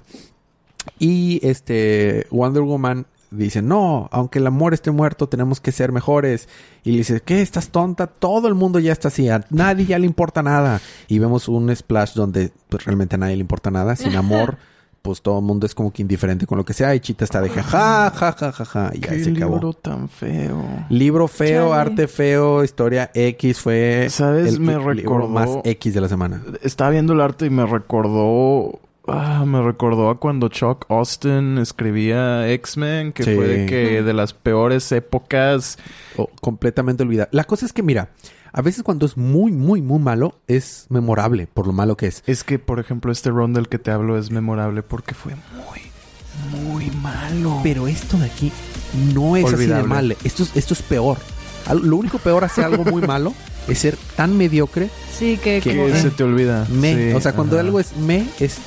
[SPEAKER 1] Y este Wonder Woman dice, no, aunque el amor esté muerto, tenemos que ser mejores. Y le dice, ¿qué? ¿Estás tonta? Todo el mundo ya está así, a nadie ya le importa nada. Y vemos un splash donde pues, realmente a nadie le importa nada. Sin amor, pues todo el mundo es como que indiferente con lo que sea. Y Chita está de ja, ja, ja, ja, ja. Y ya se acabó.
[SPEAKER 2] libro tan feo.
[SPEAKER 1] Libro feo,
[SPEAKER 3] Chale.
[SPEAKER 1] arte feo, historia X fue
[SPEAKER 2] ¿Sabes? Me
[SPEAKER 1] libro
[SPEAKER 2] recordó-
[SPEAKER 1] más X de la semana.
[SPEAKER 2] Estaba viendo el arte y me recordó. Ah, me recordó a cuando Chuck Austin escribía X-Men, que
[SPEAKER 1] Sí.
[SPEAKER 2] fue de que de las peores épocas.
[SPEAKER 1] O completamente olvidado. La cosa es que, mira, a veces cuando es muy, muy, muy malo, es memorable por lo malo que es.
[SPEAKER 2] Es que, por ejemplo, este ron del que te hablo es memorable porque fue muy, muy malo.
[SPEAKER 1] Pero esto de aquí no es así de
[SPEAKER 2] Olvidable.
[SPEAKER 1] mal. Esto es, esto es peor. Lo único peor hacer algo muy malo es ser tan mediocre
[SPEAKER 3] Sí, que
[SPEAKER 1] Que
[SPEAKER 3] como...
[SPEAKER 2] Que se te olvida.
[SPEAKER 1] me.
[SPEAKER 2] Sí,
[SPEAKER 1] o sea, cuando
[SPEAKER 2] ajá.
[SPEAKER 1] algo es me, es